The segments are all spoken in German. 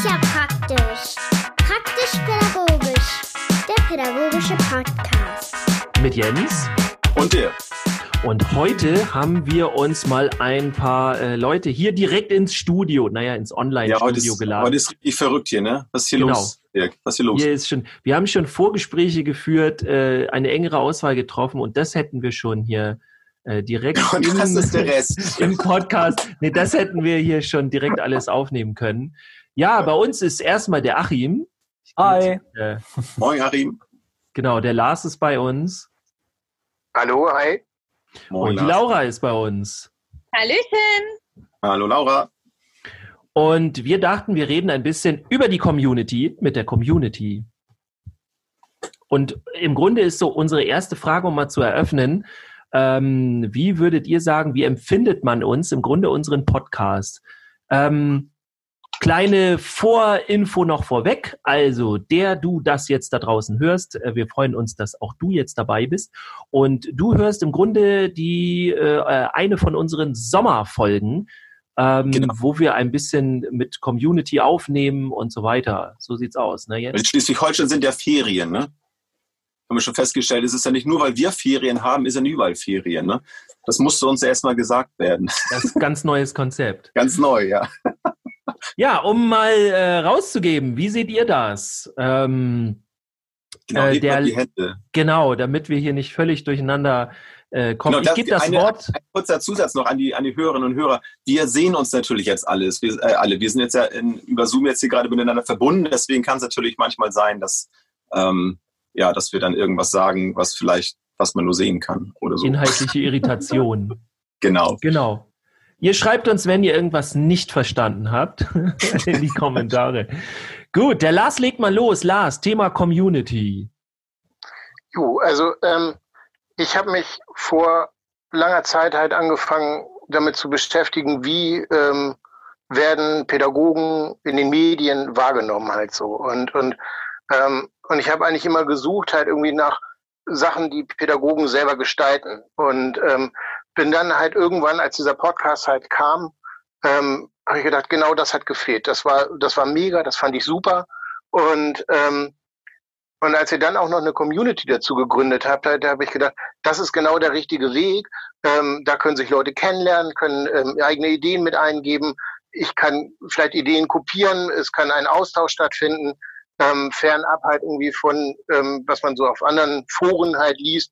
ist ja praktisch. Praktisch-pädagogisch. Der pädagogische Podcast. Mit Jens. Und der. Und heute haben wir uns mal ein paar äh, Leute hier direkt ins Studio, naja, ins Ja, Online-Studio ist, geladen. heute ist richtig verrückt hier, ne? Was ist hier Genau. los? Dirk? Was ist hier los? Hier ist schon, wir haben schon Vorgespräche geführt, äh, eine engere Auswahl getroffen und das hätten wir schon hier äh, direkt Und im, das ist der Rest. im Podcast. Nee, das hätten wir hier schon direkt alles aufnehmen können. Ja, bei uns ist erstmal der Achim. Hi. Äh, Moin, Arim. genau, der Lars ist bei uns Hallo, hi. Moin, und. Laura ist bei uns. Hallöchen! Hallo, Laura. Und wir dachten, wir reden ein bisschen über die Community mit der Community. Und im Grunde ist so unsere erste Frage, um mal zu eröffnen, ähm, wie würdet ihr sagen, wie empfindet man uns im Grunde unseren Podcast? Ähm, kleine Vorinfo noch vorweg. Also, der du das jetzt da draußen hörst, äh, wir freuen uns, dass auch du jetzt dabei bist. Und du hörst im Grunde die äh, äh, eine von unseren Sommerfolgen, ähm, Genau. wo wir ein bisschen mit Community aufnehmen und so weiter. So sieht's aus, ne? Jetzt? In Schleswig-Holstein sind ja Ferien, ne? Haben wir schon festgestellt, es ist ja nicht nur, weil wir Ferien haben, ist ja überall Ferien, ne? Das musste uns erstmal gesagt werden. Das ist ein ganz neues Konzept. Ganz neu, ja. Ja, um mal äh, rauszugeben, wie seht ihr das? Ähm, Genau, Äh, der- die Hände. genau, damit wir hier nicht völlig durcheinander äh, kommen. Genau, ich gebe das eine, Wort. Ein kurzer Zusatz noch an die, an die Hörerinnen und Hörer. Wir sehen uns natürlich jetzt alles. Wir, äh, alle. Wir sind jetzt ja in, über Zoom jetzt hier gerade miteinander verbunden. Deswegen kann es natürlich manchmal sein, dass, ähm, ja, dass wir dann irgendwas sagen, was vielleicht, was man nur sehen kann oder so. Inhaltliche Irritation. Genau. Genau. Ihr schreibt uns, wenn ihr irgendwas nicht verstanden habt, in die Kommentare. Gut, der Lars legt mal los. Lars, Thema Community. Jo, also ähm, ich habe mich vor langer Zeit halt angefangen, damit zu beschäftigen, wie ähm, werden Pädagogen in den Medien wahrgenommen halt so. Und, und, ähm, und ich habe eigentlich immer gesucht halt irgendwie nach Sachen, die Pädagogen selber gestalten. Und ähm, bin dann halt irgendwann, als dieser Podcast halt kam, ähm, habe ich gedacht, genau das hat gefehlt. Das war, das war mega, das fand ich super. Und ähm, und als ihr dann auch noch eine Community dazu gegründet habt, da, da habe ich gedacht, das ist genau der richtige Weg. Ähm, da können sich Leute kennenlernen, können ähm, eigene Ideen mit eingeben. Ich kann vielleicht Ideen kopieren, es kann ein Austausch stattfinden, ähm, fernab halt irgendwie von, ähm, was man so auf anderen Foren halt liest,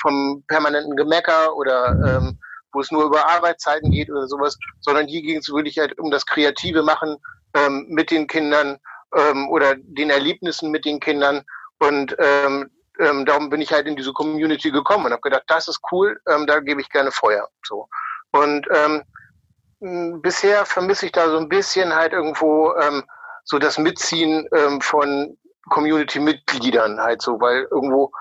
vom permanenten Gemecker oder ähm, wo es nur über Arbeitszeiten geht oder sowas, sondern hier ging es wirklich halt um das kreative Machen ähm, mit den Kindern ähm, oder den Erlebnissen mit den Kindern. Und ähm, ähm, darum bin ich halt in diese Community gekommen und habe gedacht, das ist cool, ähm, da gebe ich gerne Feuer. So. Und ähm, bisher vermisse ich da so ein bisschen halt irgendwo ähm, so das Mitziehen ähm, von Community-Mitgliedern halt so, weil irgendwo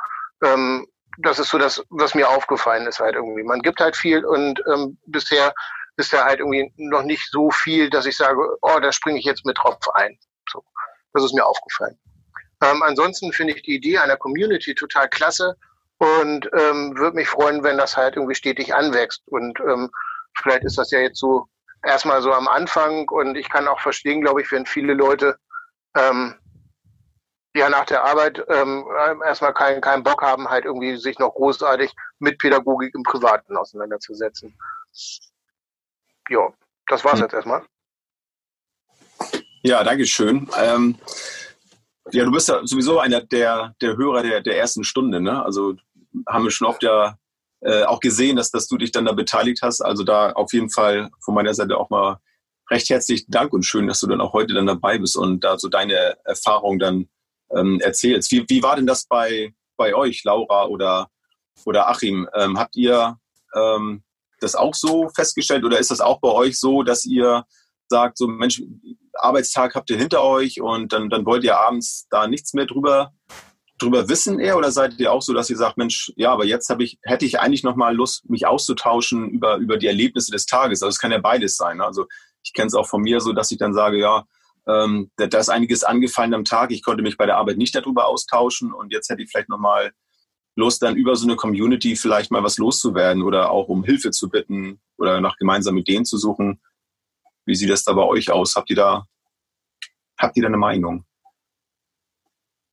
ähm, das ist so das, was mir aufgefallen ist halt irgendwie. Man gibt halt viel und ähm, bisher ist da halt irgendwie noch nicht so viel, dass ich sage, oh, da springe ich jetzt mit drauf ein. So, das ist mir aufgefallen. Ähm, ansonsten finde ich die Idee einer Community total klasse und ähm, würde mich freuen, wenn das halt irgendwie stetig anwächst. Und ähm, vielleicht ist das ja jetzt so erstmal so am Anfang und ich kann auch verstehen, glaube ich, wenn viele Leute ähm, ja nach der Arbeit ähm, erstmal keinen keinen Bock haben, halt irgendwie sich noch großartig mit Pädagogik im Privaten auseinanderzusetzen. Ja, das war's Hm. jetzt erstmal. Ja, danke schön. Ähm, ja, du bist ja sowieso einer der, der Hörer der, der ersten Stunde, ne? Also haben wir schon oft ja äh, auch gesehen, dass, dass du dich dann da beteiligt hast. Also da auf jeden Fall von meiner Seite auch mal recht herzlichen Dank und schön, dass du dann auch heute dann dabei bist und da so deine Erfahrung dann ähm, erzählst. Wie, wie war denn das bei, bei euch, Laura oder, oder Achim? Ähm, habt ihr ähm, das auch so festgestellt oder ist das auch bei euch so, dass ihr sagt, so Mensch, Arbeitstag habt ihr hinter euch und dann, dann wollt ihr abends da nichts mehr drüber, drüber wissen eher oder seid ihr auch so, dass ihr sagt, Mensch, ja, aber jetzt habe ich, hätte ich eigentlich nochmal Lust, mich auszutauschen über, über die Erlebnisse des Tages. Also es kann ja beides sein. ne? Also ich kenne es auch von mir so, dass ich dann sage, ja, ähm, da, ist einiges angefallen am Tag. Ich konnte mich bei der Arbeit nicht darüber austauschen und jetzt hätte ich vielleicht nochmal Lust, dann über so eine Community vielleicht mal was loszuwerden oder auch um Hilfe zu bitten oder nach gemeinsamen Ideen zu suchen. Wie sieht das da bei euch aus? Habt ihr da habt ihr da eine Meinung?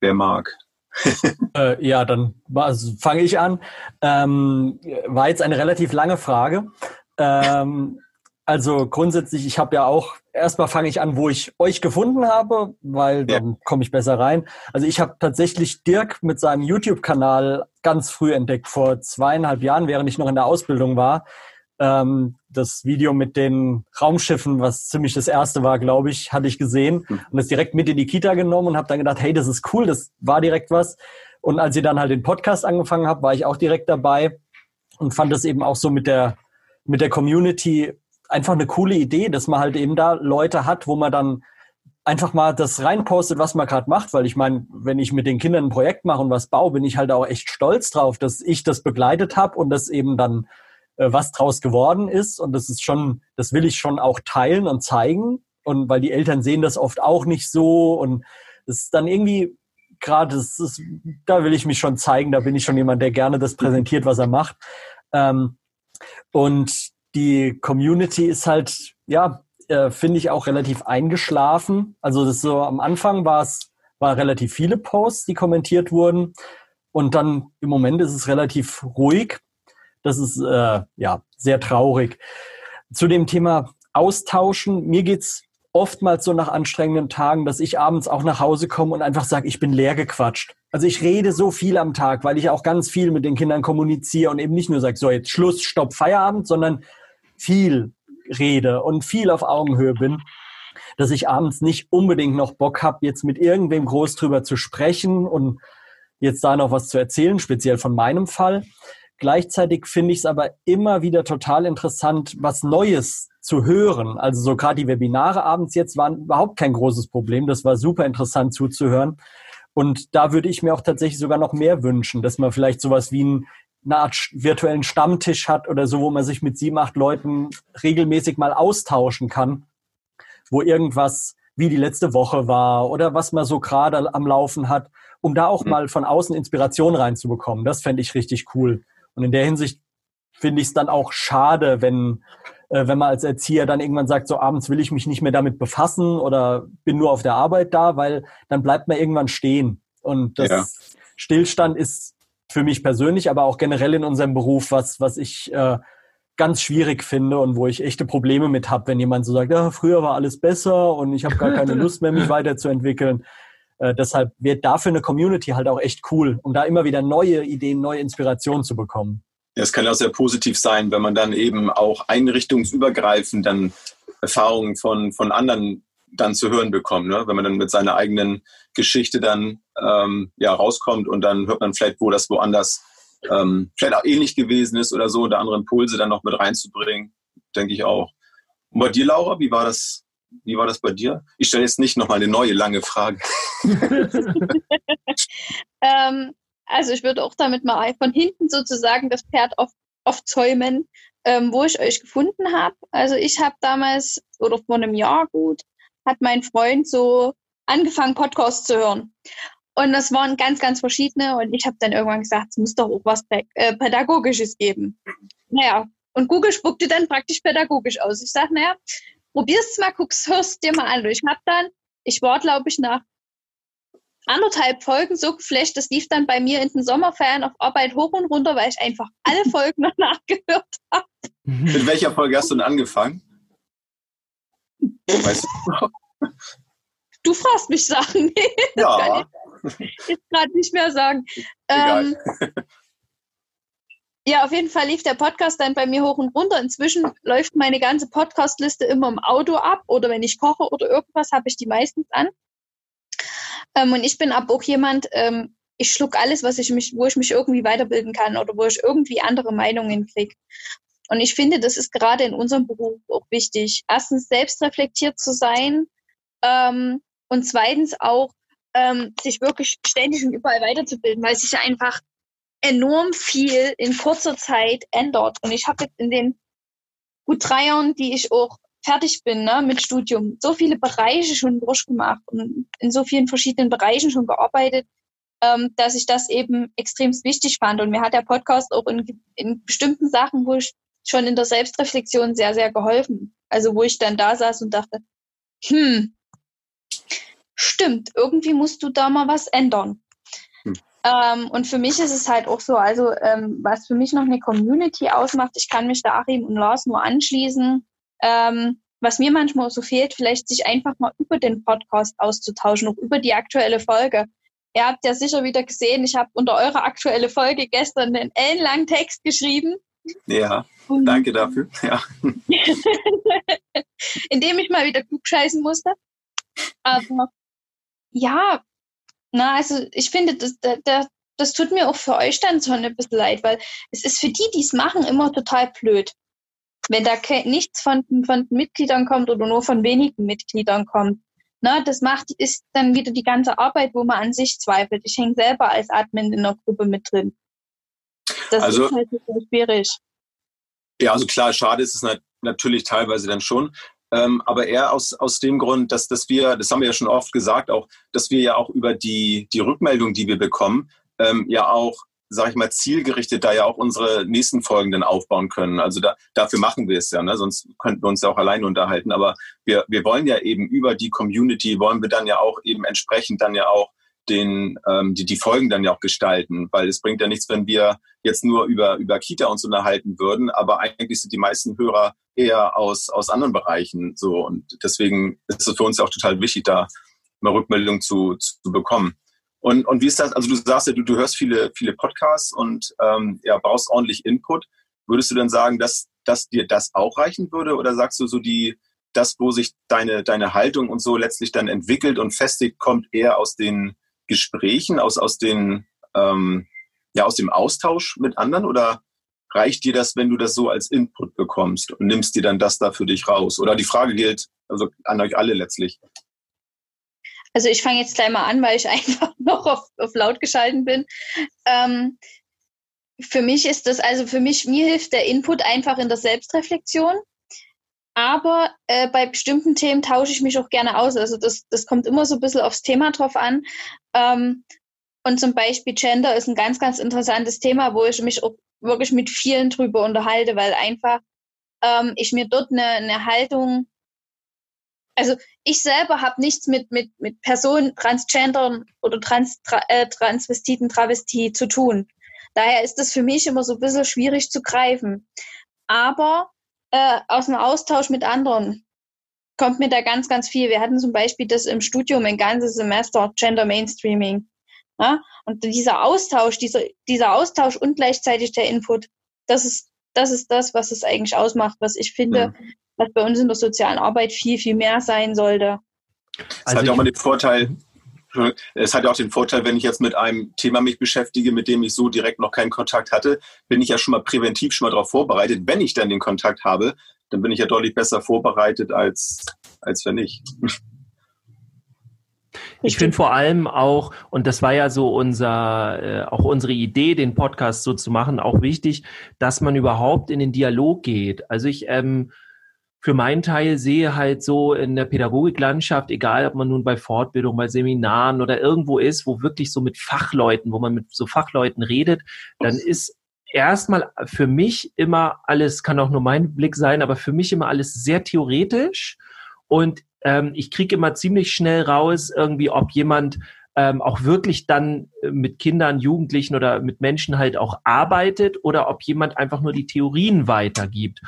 Wer mag? äh, ja, dann also fange ich an. Ähm, war jetzt eine relativ lange Frage. Ähm, also grundsätzlich, ich habe ja auch, erstmal fange ich an, wo ich euch gefunden habe, weil ja. dann komme ich besser rein. Also ich habe tatsächlich Dirk mit seinem YouTube-Kanal ganz früh entdeckt, vor zweieinhalb Jahren, während ich noch in der Ausbildung war. Ähm, das Video mit den Raumschiffen, was ziemlich das erste war, glaube ich, hatte ich gesehen hm. und das direkt mit in die Kita genommen und habe dann gedacht, hey, das ist cool, das war direkt was. Und als ihr dann halt den Podcast angefangen habt, war ich auch direkt dabei und fand das eben auch so mit der mit der Community einfach eine coole Idee, dass man halt eben da Leute hat, wo man dann einfach mal das reinpostet, was man gerade macht, weil ich meine, wenn ich mit den Kindern ein Projekt mache und was baue, bin ich halt auch echt stolz drauf, dass ich das begleitet habe und das eben dann äh, was draus geworden ist. Und das ist schon, das will ich schon auch teilen und zeigen. Und weil die Eltern sehen das oft auch nicht so. Und es ist dann irgendwie gerade, da will ich mich schon zeigen, da bin ich schon jemand, der gerne das präsentiert, was er macht. Ähm, und die Community ist halt, ja, äh, finde ich auch relativ eingeschlafen. Also das so am Anfang war es war relativ viele Posts, die kommentiert wurden. Und dann im Moment ist es relativ ruhig. Das ist äh, ja sehr traurig. Zu dem Thema Austauschen, mir geht's oftmals so nach anstrengenden Tagen, dass ich abends auch nach Hause komme und einfach sage, ich bin leer gequatscht. Also ich rede so viel am Tag, weil ich auch ganz viel mit den Kindern kommuniziere und eben nicht nur sage, so jetzt Schluss, Stopp, Feierabend, sondern viel rede und viel auf Augenhöhe bin, dass ich abends nicht unbedingt noch Bock habe, jetzt mit irgendwem groß drüber zu sprechen und jetzt da noch was zu erzählen, speziell von meinem Fall. Gleichzeitig finde ich es aber immer wieder total interessant, was Neues zu hören. Also so gerade die Webinare abends jetzt waren überhaupt kein großes Problem. Das war super interessant zuzuhören. Und da würde ich mir auch tatsächlich sogar noch mehr wünschen, dass man vielleicht sowas wie ein eine Art virtuellen Stammtisch hat oder so, wo man sich mit sieben, acht Leuten regelmäßig mal austauschen kann, wo irgendwas wie die letzte Woche war oder was man so gerade am Laufen hat, um da auch mhm. mal von außen Inspiration reinzubekommen. Das fände ich richtig cool. Und in der Hinsicht finde ich es dann auch schade, wenn, äh, wenn man als Erzieher dann irgendwann sagt, so abends will ich mich nicht mehr damit befassen oder bin nur auf der Arbeit da, weil dann bleibt man irgendwann stehen. Und das ja. Stillstand ist für mich persönlich, aber auch generell in unserem Beruf, was, was ich äh, ganz schwierig finde und wo ich echte Probleme mit habe, wenn jemand so sagt, ja, früher war alles besser und ich habe gar keine Lust mehr, mich weiterzuentwickeln. Äh, deshalb wird dafür eine Community halt auch echt cool, um da immer wieder neue Ideen, neue Inspirationen zu bekommen. Ja, es kann auch sehr positiv sein, wenn man dann eben auch einrichtungsübergreifend dann Erfahrungen von, von anderen dann zu hören bekommt, ne? wenn man dann mit seiner eigenen Geschichte dann ähm, ja rauskommt und dann hört man vielleicht, wo das woanders ähm, vielleicht auch ähnlich gewesen ist oder so, oder andere Impulse dann noch mit reinzubringen, denke ich auch. Und bei dir, Laura, wie war das? Wie war das bei dir? Ich stelle jetzt nicht nochmal eine neue lange Frage. ähm, also ich würde auch damit mal von hinten sozusagen das Pferd auf, aufzäumen, ähm, wo ich euch gefunden habe. Also ich habe damals oder vor einem Jahr gut hat mein Freund so angefangen, Podcasts zu hören. Und das waren ganz, ganz verschiedene. Und ich habe dann irgendwann gesagt, es muss doch auch was äh, Pädagogisches geben. Naja, und Google spuckte dann praktisch pädagogisch aus. Ich sage, naja, probier's mal, guck's, hörst dir mal an. Und ich habe dann, ich war, glaube ich, nach anderthalb Folgen so geflasht, das lief dann bei mir in den Sommerferien auf Arbeit hoch und runter, weil ich einfach alle Folgen noch nachgehört habe. Mit welcher Folge hast du denn angefangen? Weißt du? du fragst mich Sachen. das ja. kann ich jetzt gerade nicht mehr sagen. Ähm, ja, auf jeden Fall lief der Podcast dann bei mir hoch und runter. Inzwischen läuft meine ganze Podcast-Liste immer im Auto ab oder wenn ich koche oder irgendwas, habe ich die meistens an. Ähm, und ich bin aber auch jemand, ähm, ich schluck alles, was ich mich, wo ich mich irgendwie weiterbilden kann oder wo ich irgendwie andere Meinungen kriege. Und ich finde, das ist gerade in unserem Beruf auch wichtig. Erstens selbstreflektiert zu sein ähm, und zweitens auch ähm, sich wirklich ständig und überall weiterzubilden, weil sich einfach enorm viel in kurzer Zeit ändert. Und ich habe jetzt in den gut drei Jahren, die ich auch fertig bin ne, mit Studium, so viele Bereiche schon durchgemacht und in so vielen verschiedenen Bereichen schon gearbeitet, ähm, dass ich das eben extremst wichtig fand. Und mir hat der Podcast auch in, in bestimmten Sachen, wo ich schon in der Selbstreflexion sehr, sehr geholfen. Also wo ich dann da saß und dachte, hm, stimmt, irgendwie musst du da mal was ändern. Hm. Ähm, und für mich ist es halt auch so, also ähm, was für mich noch eine Community ausmacht, ich kann mich da Achim und Lars nur anschließen. Ähm, was mir manchmal so fehlt, vielleicht sich einfach mal über den Podcast auszutauschen, auch über die aktuelle Folge. Ihr habt ja sicher wieder gesehen, ich habe unter eurer aktuelle Folge gestern einen ellenlangen Text geschrieben. Ja, danke dafür. Ja. Indem ich mal wieder klugscheißen musste. Aber ja, na, also ich finde, das, das, das tut mir auch für euch dann so ein bisschen leid, weil es ist für die, die es machen, immer total blöd. Wenn da nichts von, von Mitgliedern kommt oder nur von wenigen Mitgliedern kommt. Na, das macht, ist dann wieder die ganze Arbeit, wo man an sich zweifelt. Ich hänge selber als Admin in der Gruppe mit drin. Das also, ist halt schwierig. Ja, also klar, schade ist es natürlich teilweise dann schon. Ähm, aber eher aus, aus dem Grund, dass, dass wir, das haben wir ja schon oft gesagt, auch, dass wir ja auch über die, die Rückmeldung, die wir bekommen, ähm, ja auch, sage ich mal, zielgerichtet da ja auch unsere nächsten Folgen dann aufbauen können. Also da, dafür machen wir es ja, ne? sonst könnten wir uns ja auch alleine unterhalten. Aber wir, wir wollen ja eben über die Community, wollen wir dann ja auch eben entsprechend dann ja auch den, ähm, die, die Folgen dann ja auch gestalten, weil es bringt ja nichts, wenn wir jetzt nur über, über Kita uns unterhalten würden, aber eigentlich sind die meisten Hörer eher aus, aus anderen Bereichen so. Und deswegen ist es für uns ja auch total wichtig, da mal Rückmeldung zu, zu bekommen. Und, und wie ist das, also du sagst ja, du, du hörst viele, viele Podcasts und ähm, ja, brauchst ordentlich Input. Würdest du denn sagen, dass, dass dir das auch reichen würde? Oder sagst du so die, das, wo sich deine, deine Haltung und so letztlich dann entwickelt und festigt, kommt eher aus den Gesprächen, aus, aus, den, ähm, ja, aus dem Austausch mit anderen oder reicht dir das, wenn du das so als Input bekommst und nimmst dir dann das da für dich raus? Oder die Frage gilt also an euch alle letztlich. Also ich fange jetzt gleich mal an, weil ich einfach noch auf, auf laut geschalten bin. Ähm, für mich ist das, also für mich, mir hilft der Input einfach in der Selbstreflexion. Aber äh, bei bestimmten Themen tausche ich mich auch gerne aus. Also das, das kommt immer so ein bisschen aufs Thema drauf an. Ähm, und zum Beispiel Gender ist ein ganz, ganz interessantes Thema, wo ich mich auch wirklich mit vielen drüber unterhalte, weil einfach ähm, ich mir dort eine, eine Haltung, also ich selber habe nichts mit, mit, mit Personen, Transgendern oder Trans, tra, äh, Transvestiten, Travestie zu tun. Daher ist das für mich immer so ein bisschen schwierig zu greifen. Aber äh, aus dem Austausch mit anderen kommt mir da ganz, ganz viel. Wir hatten zum Beispiel das im Studium ein ganzes Semester Gender Mainstreaming. Ja? Und dieser Austausch, dieser, dieser Austausch und gleichzeitig der Input, das ist, das ist das, was es eigentlich ausmacht, was ich finde, ja. was bei uns in der sozialen Arbeit viel, viel mehr sein sollte. Es also hat ja auch mal den Vorteil, es hat ja auch den Vorteil, wenn ich jetzt mit einem Thema mich beschäftige, mit dem ich so direkt noch keinen Kontakt hatte, bin ich ja schon mal präventiv schon mal darauf vorbereitet. Wenn ich dann den Kontakt habe, dann bin ich ja deutlich besser vorbereitet, als, als wenn nicht. Ich finde vor allem auch, und das war ja so unser, äh, auch unsere Idee, den Podcast so zu machen, auch wichtig, dass man überhaupt in den Dialog geht. Also ich ähm, für meinen Teil sehe halt so in der Pädagogiklandschaft, egal ob man nun bei Fortbildung, bei Seminaren oder irgendwo ist, wo wirklich so mit Fachleuten, wo man mit so Fachleuten redet, dann ist erstmal für mich immer alles, kann auch nur mein Blick sein, aber für mich immer alles sehr theoretisch. Und ähm, ich kriege immer ziemlich schnell raus, irgendwie, ob jemand ähm, auch wirklich dann äh, mit Kindern, Jugendlichen oder mit Menschen halt auch arbeitet oder ob jemand einfach nur die Theorien weitergibt.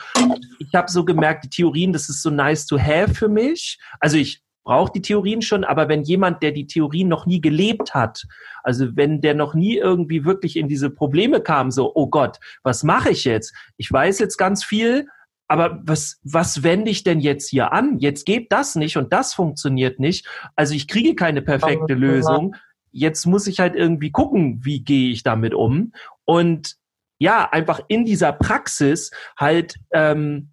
Ich habe so gemerkt, die Theorien, das ist so nice to have für mich. Also ich brauche die Theorien schon, aber wenn jemand, der die Theorien noch nie gelebt hat, also wenn der noch nie irgendwie wirklich in diese Probleme kam, so, oh Gott, was mache ich jetzt? Ich weiß jetzt ganz viel, aber was, was wende ich denn jetzt hier an? Jetzt geht das nicht und das funktioniert nicht. Also ich kriege keine perfekte Lösung. Jetzt muss ich halt irgendwie gucken, wie gehe ich damit um. Und ja, einfach in dieser Praxis halt ähm,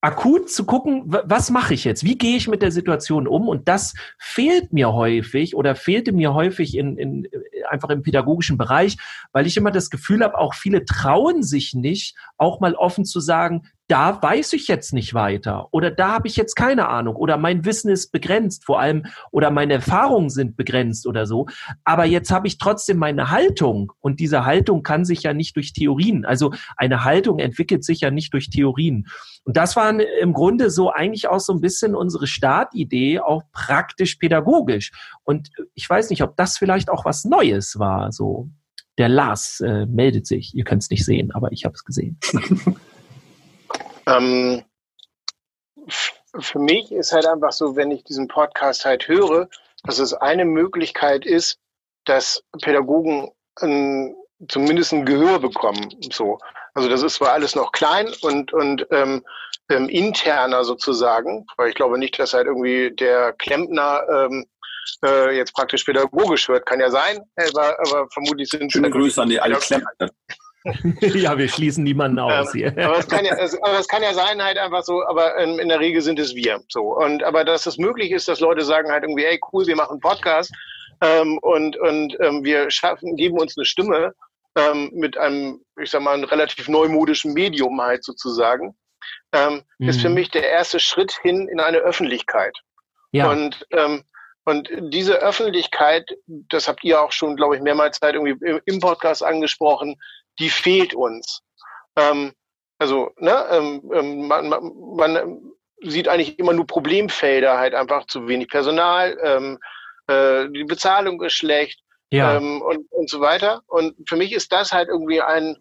akut zu gucken, was mache ich jetzt? Wie gehe ich mit der Situation um? Und das fehlt mir häufig oder fehlte mir häufig in, in, einfach im pädagogischen Bereich, weil ich immer das Gefühl habe, auch viele trauen sich nicht, auch mal offen zu sagen, da weiß ich jetzt nicht weiter oder da habe ich jetzt keine Ahnung oder mein Wissen ist begrenzt vor allem oder meine Erfahrungen sind begrenzt oder so. Aber jetzt habe ich trotzdem meine Haltung und diese Haltung kann sich ja nicht durch Theorien, also eine Haltung entwickelt sich ja nicht durch Theorien. Und das war im Grunde so eigentlich auch so ein bisschen unsere Startidee, auch praktisch pädagogisch. Und ich weiß nicht, ob das vielleicht auch was Neues war, so. Der Lars äh, meldet sich. Ihr könnt es nicht sehen, aber ich habe es gesehen. Ähm, für mich ist halt einfach so, wenn ich diesen Podcast halt höre, dass es eine Möglichkeit ist, dass Pädagogen ein, zumindest ein Gehör bekommen. So, also das ist zwar alles noch klein und und ähm, ähm, interner sozusagen, weil ich glaube nicht, dass halt irgendwie der Klempner ähm, äh, jetzt praktisch pädagogisch wird. Kann ja sein, aber, aber vermutlich sind schöne Grüße an die alle Klempner. ja, wir schließen niemanden aus ähm, hier. aber, es kann ja, es, aber es kann ja sein halt einfach so, aber in, in, der Regel sind es wir. So. Und aber dass es möglich ist, dass Leute sagen halt irgendwie, ey cool, wir machen einen Podcast ähm, und, und ähm, wir schaffen, geben uns eine Stimme ähm, mit einem, ich sag mal, einem relativ neumodischen Medium halt sozusagen, mhm. ist für mhm. mich der erste Schritt hin in eine Öffentlichkeit. Ja. Und ähm, und diese Öffentlichkeit, das habt ihr auch schon, glaube ich, mehrmals Zeit irgendwie im Podcast angesprochen, die fehlt uns. Ähm, also, ne, ähm, ähm, man, man, man sieht eigentlich immer nur Problemfelder, halt einfach zu wenig Personal, ähm, äh, die Bezahlung ist schlecht ja. ähm, und, und so weiter. Und für mich ist das halt irgendwie ein,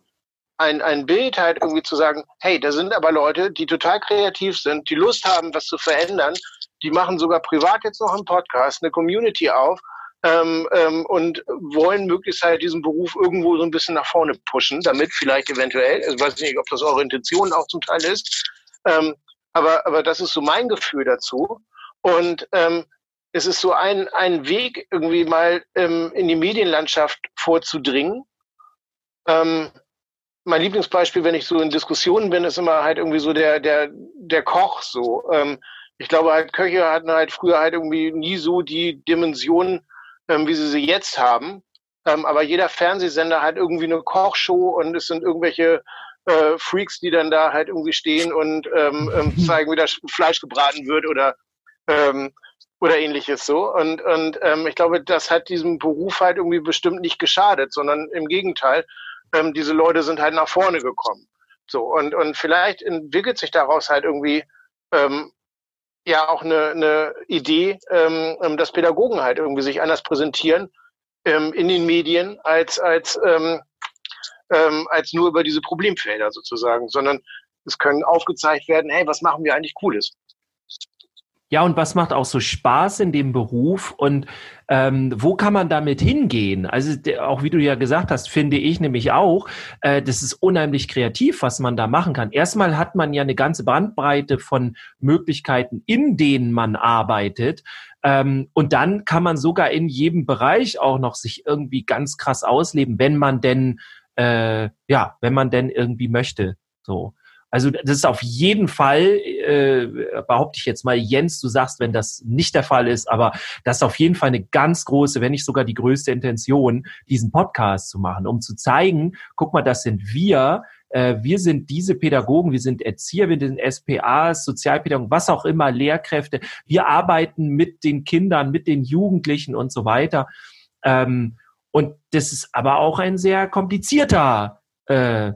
ein, ein Bild, halt irgendwie zu sagen, hey, da sind aber Leute, die total kreativ sind, die Lust haben, was zu verändern, die machen sogar privat jetzt noch einen Podcast, eine Community auf ähm, ähm, und wollen möglichst halt diesen Beruf irgendwo so ein bisschen nach vorne pushen, damit vielleicht eventuell, ich weiß nicht, ob das eure Intention auch zum Teil ist, ähm, aber, aber das ist so mein Gefühl dazu. Und ähm, es ist so ein, ein Weg, irgendwie mal ähm, in die Medienlandschaft vorzudringen. Ähm, mein Lieblingsbeispiel, wenn ich so in Diskussionen bin, ist immer halt irgendwie so der, der, der Koch so. Ähm, ich glaube halt, Köche hatten halt früher halt irgendwie nie so die Dimension ähm, wie sie sie jetzt haben. Ähm, aber jeder Fernsehsender hat irgendwie eine Kochshow und es sind irgendwelche äh, Freaks, die dann da halt irgendwie stehen und ähm, ähm, zeigen, wie das Fleisch gebraten wird oder ähm, oder ähnliches so. Und, und ähm, ich glaube, das hat diesem Beruf halt irgendwie bestimmt nicht geschadet, sondern im Gegenteil, ähm, diese Leute sind halt nach vorne gekommen. So, und, und vielleicht entwickelt sich daraus halt irgendwie ähm, ja auch eine, eine Idee, ähm, ähm, dass Pädagogen halt irgendwie sich anders präsentieren ähm, in den Medien als, als, ähm, ähm, als nur über diese Problemfelder sozusagen, sondern es können aufgezeigt werden, hey, was machen wir eigentlich Cooles? Ja, und was macht auch so Spaß in dem Beruf und ähm, wo kann man damit hingehen? Also auch wie du ja gesagt hast, finde ich nämlich auch, äh, das ist unheimlich kreativ, was man da machen kann. Erstmal hat man ja eine ganze Bandbreite von Möglichkeiten, in denen man arbeitet. Ähm, und dann kann man sogar in jedem Bereich auch noch sich irgendwie ganz krass ausleben, wenn man denn, äh, ja, wenn man denn irgendwie möchte. So. Also das ist auf jeden Fall, äh, behaupte ich jetzt mal, Jens, du sagst, wenn das nicht der Fall ist, aber das ist auf jeden Fall eine ganz große, wenn nicht sogar die größte Intention, diesen Podcast zu machen, um zu zeigen, guck mal, das sind wir, äh, wir sind diese Pädagogen, wir sind Erzieher, wir sind SPAs, Sozialpädagogen, was auch immer, Lehrkräfte. Wir arbeiten mit den Kindern, mit den Jugendlichen und so weiter. Ähm, und das ist aber auch ein sehr komplizierter äh,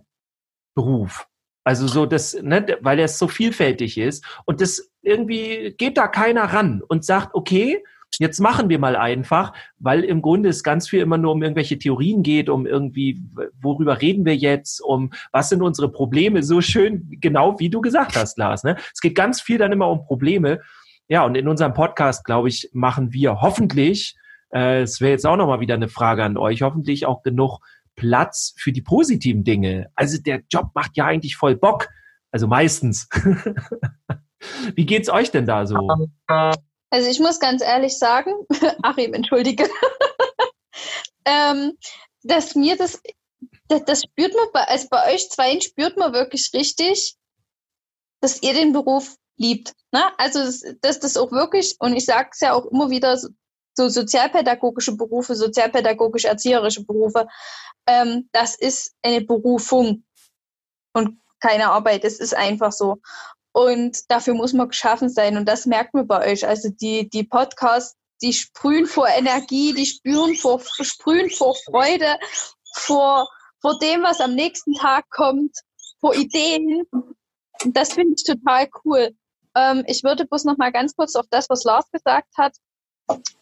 Beruf. Also so das, ne, weil er so vielfältig ist und das irgendwie geht da keiner ran und sagt, okay, jetzt machen wir mal einfach, weil im Grunde es ganz viel immer nur um irgendwelche Theorien geht, um irgendwie, worüber reden wir jetzt, um was sind unsere Probleme, so schön, genau wie du gesagt hast, Lars. Ne? Es geht ganz viel dann immer um Probleme. Ja, und in unserem Podcast, glaube ich, machen wir hoffentlich, äh, es wäre jetzt auch nochmal wieder eine Frage an euch, hoffentlich auch genug Platz für die positiven Dinge. Also der Job macht ja eigentlich voll Bock. Also meistens. Wie geht's euch denn da so? Also ich muss ganz ehrlich sagen, Achim, entschuldige, ähm, dass mir das, das, das spürt man, bei, also bei euch zwei spürt man wirklich richtig, dass ihr den Beruf liebt. Ne? Also dass das auch wirklich, und ich sage es ja auch immer wieder, so sozialpädagogische Berufe, sozialpädagogisch-erzieherische Berufe, ähm, das ist eine Berufung. Und keine Arbeit. Es ist einfach so. Und dafür muss man geschaffen sein. Und das merkt man bei euch. Also die, die Podcasts, die sprühen vor Energie, die spüren vor, sprühen vor Freude, vor, vor dem, was am nächsten Tag kommt, vor Ideen. Das finde ich total cool. Ähm, ich würde bloß noch mal ganz kurz auf das, was Lars gesagt hat,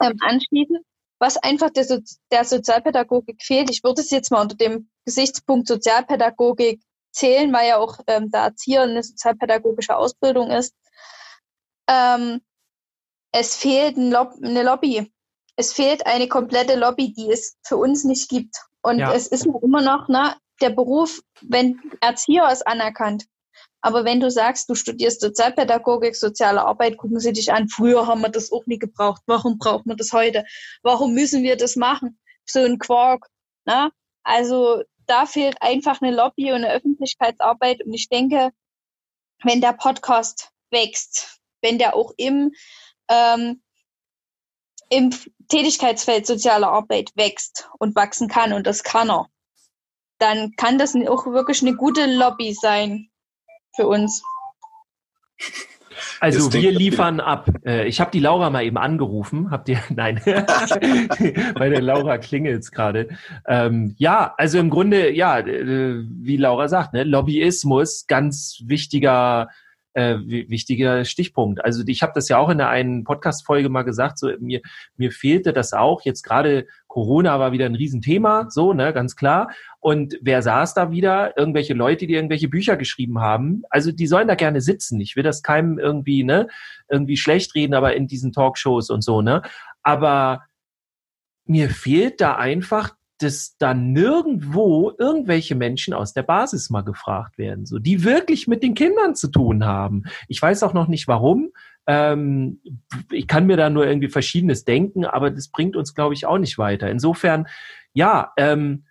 ähm, anschließen, was einfach der, so der Sozialpädagogik fehlt. Ich würde es jetzt mal unter dem Gesichtspunkt Sozialpädagogik zählen, weil ja auch ähm, der Erzieher eine sozialpädagogische Ausbildung ist. Ähm, es fehlt ein Lob eine Lobby. Es fehlt eine komplette Lobby, die es für uns nicht gibt. Und ja. es ist immer noch, ne, der Beruf, wenn Erzieher ist anerkannt. Aber wenn du sagst, du studierst Sozialpädagogik, soziale Arbeit, gucken sie dich an. Früher haben wir das auch nie gebraucht. Warum braucht man das heute? Warum müssen wir das machen? So ein Quark. Ne? Also da fehlt einfach eine Lobby und eine Öffentlichkeitsarbeit. Und ich denke, wenn der Podcast wächst, wenn der auch im, ähm, im Tätigkeitsfeld soziale Arbeit wächst und wachsen kann, und das kann er, dann kann das auch wirklich eine gute Lobby sein für uns. Also wir liefern ab. Äh, ich habe die Laura mal eben angerufen. Habt ihr? Nein, bei der Laura klingelt gerade. Ähm, ja, also im Grunde, ja, äh, wie Laura sagt, ne, Lobbyismus, ganz wichtiger äh, wichtiger Stichpunkt. Also ich habe das ja auch in der einen Podcast-Folge mal gesagt, so mir, mir fehlte das auch. Jetzt gerade Corona war wieder ein Riesenthema, so, ne, ganz klar. Und wer saß da wieder? Irgendwelche Leute, die irgendwelche Bücher geschrieben haben. Also die sollen da gerne sitzen. Ich will das keinem irgendwie, ne, irgendwie schlecht reden, aber in diesen Talkshows und so, ne. Aber mir fehlt da einfach dass da nirgendwo irgendwelche Menschen aus der Basis mal gefragt werden, so die wirklich mit den Kindern zu tun haben. Ich weiß auch noch nicht warum. Ähm, ich kann mir da nur irgendwie Verschiedenes denken, aber das bringt uns, glaube ich, auch nicht weiter. Insofern, ja, ähm,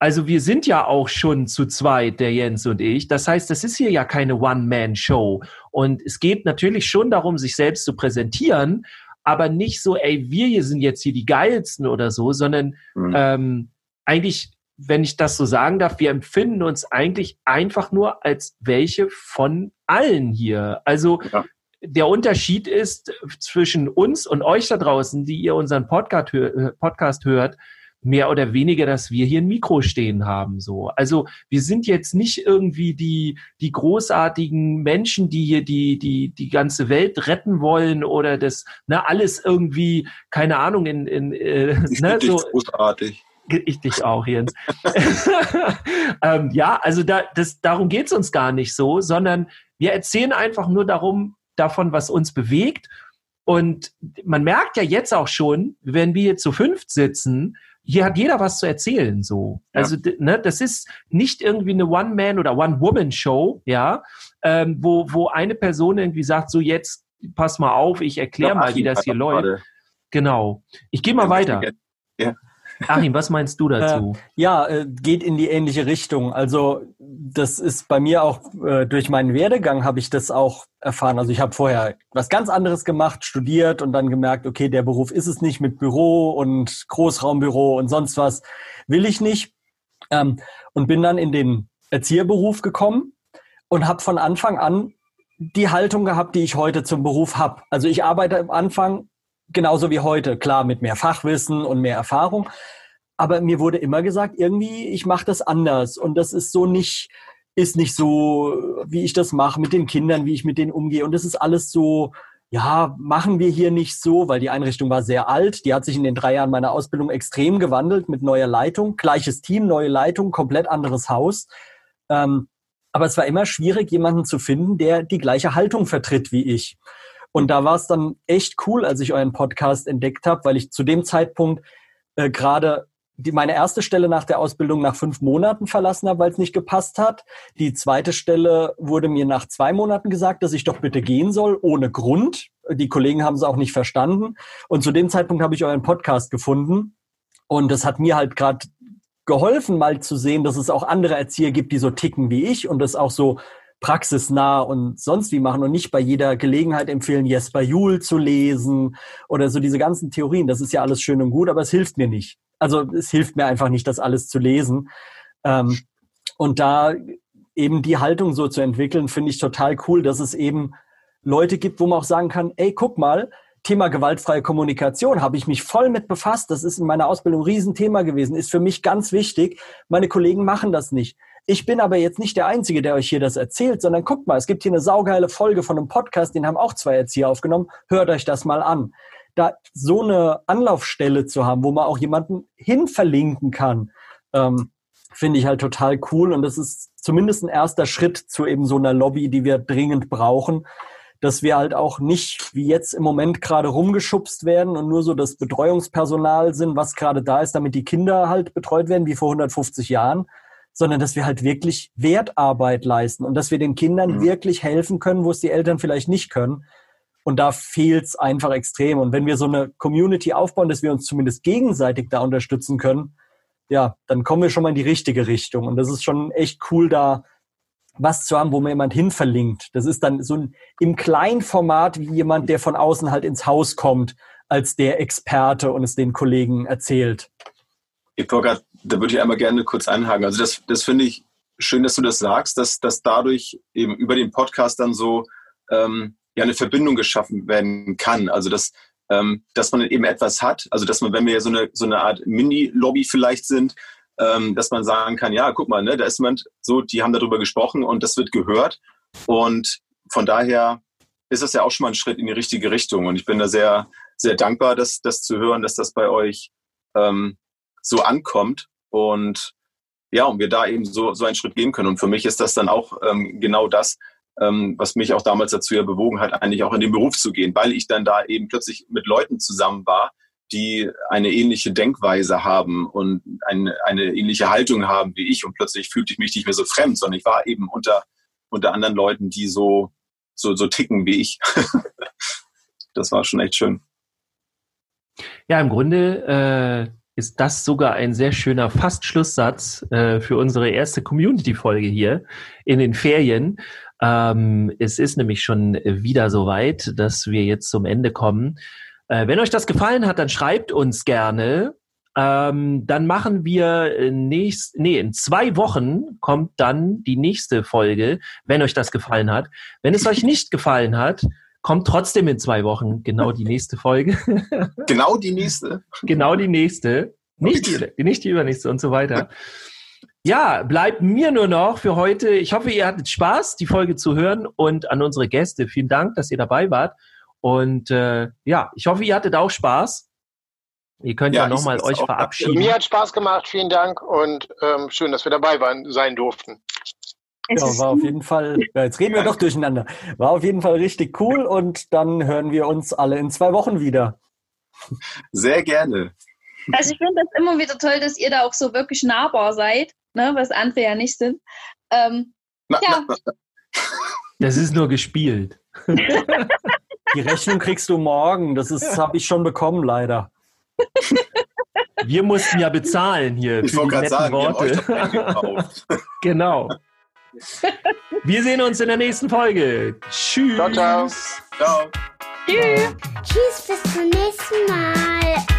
also wir sind ja auch schon zu zweit, der Jens und ich. Das heißt, das ist hier ja keine One-Man-Show. Und es geht natürlich schon darum, sich selbst zu präsentieren aber nicht so, ey, wir hier sind jetzt hier die geilsten oder so, sondern mhm. ähm, eigentlich, wenn ich das so sagen darf, wir empfinden uns eigentlich einfach nur als welche von allen hier. Also ja. Der Unterschied ist zwischen uns und euch da draußen, die ihr unseren Podcast, hör, Podcast hört, mehr oder weniger, dass wir hier ein Mikro stehen haben. So, also wir sind jetzt nicht irgendwie die die großartigen Menschen, die hier die die die ganze Welt retten wollen oder das ne alles irgendwie keine Ahnung in in äh, ich ne, so großartig. Ich dich auch, Jens. ähm, ja, also da, das, darum geht's uns gar nicht so, sondern wir erzählen einfach nur darum, davon, was uns bewegt. Und man merkt ja jetzt auch schon, wenn wir hier zu fünft sitzen, hier hat jeder was zu erzählen, so. Ja. Also, ne, das ist nicht irgendwie eine One-Man- oder One-Woman-Show, ja, ähm, wo, wo eine Person irgendwie sagt, so jetzt pass mal auf, ich erkläre mal, wie das hier läuft. Gerade. Genau. Ich gehe mal weiter. Ja. Achim, was meinst du dazu? Äh, ja, äh, geht in die ähnliche Richtung. Also das ist bei mir auch äh, durch meinen Werdegang habe ich das auch erfahren. Also ich habe vorher was ganz anderes gemacht, studiert und dann gemerkt, okay, der Beruf ist es nicht mit Büro und Großraumbüro und sonst was will ich nicht. Ähm, und bin dann in den Erzieherberuf gekommen und habe von Anfang an die Haltung gehabt, die ich heute zum Beruf habe. Also ich arbeite am Anfang genauso wie heute, klar mit mehr Fachwissen und mehr Erfahrung. Aber mir wurde immer gesagt, irgendwie, ich mache das anders und das ist so nicht, ist nicht so, wie ich das mache mit den Kindern, wie ich mit denen umgehe. Und das ist alles so, ja, machen wir hier nicht so, weil die Einrichtung war sehr alt. Die hat sich in den drei Jahren meiner Ausbildung extrem gewandelt mit neuer Leitung. Gleiches Team, neue Leitung, komplett anderes Haus. Ähm, aber es war immer schwierig, jemanden zu finden, der die gleiche Haltung vertritt wie ich. Und da war es dann echt cool, als ich euren Podcast entdeckt habe, weil ich zu dem Zeitpunkt äh, gerade die, meine erste Stelle nach der Ausbildung nach fünf Monaten verlassen habe, weil es nicht gepasst hat. Die zweite Stelle wurde mir nach zwei Monaten gesagt, dass ich doch bitte gehen soll, ohne Grund. Die Kollegen haben es auch nicht verstanden. Und zu dem Zeitpunkt habe ich euren Podcast gefunden. Und das hat mir halt gerade geholfen, mal zu sehen, dass es auch andere Erzieher gibt, die so ticken wie ich und das auch so praxisnah und sonst wie machen und nicht bei jeder Gelegenheit empfehlen, Jesper Juhl zu lesen oder so diese ganzen Theorien. Das ist ja alles schön und gut, aber es hilft mir nicht. Also es hilft mir einfach nicht, das alles zu lesen. Ähm, und da eben die Haltung so zu entwickeln, finde ich total cool, dass es eben Leute gibt, wo man auch sagen kann, ey, guck mal, Thema gewaltfreie Kommunikation habe ich mich voll mit befasst. Das ist in meiner Ausbildung ein Riesenthema gewesen, ist für mich ganz wichtig. Meine Kollegen machen das nicht. Ich bin aber jetzt nicht der Einzige, der euch hier das erzählt, sondern guckt mal, es gibt hier eine saugeile Folge von einem Podcast, den haben auch zwei Erzieher aufgenommen. Hört euch das mal an. Da so eine Anlaufstelle zu haben, wo man auch jemanden hin verlinken kann, ähm, finde ich halt total cool. Und das ist zumindest ein erster Schritt zu eben so einer Lobby, die wir dringend brauchen dass wir halt auch nicht wie jetzt im Moment gerade rumgeschubst werden und nur so das Betreuungspersonal sind, was gerade da ist, damit die Kinder halt betreut werden, wie vor 150 Jahren, sondern dass wir halt wirklich Wertarbeit leisten und dass wir den Kindern mhm. wirklich helfen können, wo es die Eltern vielleicht nicht können. Und da fehlt es einfach extrem. Und wenn wir so eine Community aufbauen, dass wir uns zumindest gegenseitig da unterstützen können, ja, dann kommen wir schon mal in die richtige Richtung. Und das ist schon echt cool, da was zu haben, wo mir jemand hin verlinkt. Das ist dann so ein, im Kleinformat wie jemand, der von außen halt ins Haus kommt, als der Experte und es den Kollegen erzählt. Ich grad, da würde ich einmal gerne kurz einhaken. Also das, das finde ich schön, dass du das sagst, dass, dass dadurch eben über den Podcast dann so ähm, ja eine Verbindung geschaffen werden kann. Also dass, ähm, dass man eben etwas hat, also dass man, wenn wir so eine, so eine Art Mini-Lobby vielleicht sind, ähm, dass man sagen kann, ja, guck mal, ne, da ist jemand, so, die haben darüber gesprochen und das wird gehört. Und von daher ist es ja auch schon mal ein Schritt in die richtige Richtung. Und ich bin da sehr, sehr dankbar, das, das zu hören, dass das bei euch ähm, so ankommt und ja, und wir da eben so, so einen Schritt gehen können. Und für mich ist das dann auch ähm, genau das, ähm, was mich auch damals dazu ja bewogen hat, eigentlich auch in den Beruf zu gehen, weil ich dann da eben plötzlich mit Leuten zusammen war, die eine ähnliche Denkweise haben und eine, eine ähnliche Haltung haben wie ich und plötzlich fühlte ich mich nicht mehr so fremd, sondern ich war eben unter, unter anderen Leuten, die so, so, so ticken wie ich. das war schon echt schön. Ja, im Grunde äh, ist das sogar ein sehr schöner Fast-Schlusssatz äh, für unsere erste Community-Folge hier in den Ferien. Ähm, es ist nämlich schon wieder so weit, dass wir jetzt zum Ende kommen. Äh, wenn euch das gefallen hat, dann schreibt uns gerne. Ähm, dann machen wir nächst, nee, in zwei Wochen kommt dann die nächste Folge, wenn euch das gefallen hat. Wenn es euch nicht gefallen hat, kommt trotzdem in zwei Wochen genau die nächste Folge. Genau die nächste. genau die nächste. Nicht die, nicht die übernächste und so weiter. Ja, bleibt mir nur noch für heute. Ich hoffe, ihr hattet Spaß, die Folge zu hören und an unsere Gäste. Vielen Dank, dass ihr dabei wart. Und äh, ja, ich hoffe, ihr hattet auch Spaß. Ihr könnt ja, ja nochmal euch verabschieden. Mir hat Spaß gemacht, vielen Dank und ähm, schön, dass wir dabei waren, sein durften. Ja, war auf jeden Fall, ja, jetzt reden wir doch durcheinander. War auf jeden Fall richtig cool und dann hören wir uns alle in zwei Wochen wieder. Sehr gerne. Also ich finde das immer wieder toll, dass ihr da auch so wirklich nahbar seid, ne, was andere ja nicht sind. Ähm, na, ja. Na, na. Das ist nur gespielt. Die Rechnung kriegst du morgen. Das ist, habe ich schon bekommen, leider. Wir mussten ja bezahlen hier ich für die netten sagen, Worte. genau. Wir sehen uns in der nächsten Folge. Tschüss. Ciao, ciao. Ciao. Tschüss, bis zum nächsten Mal.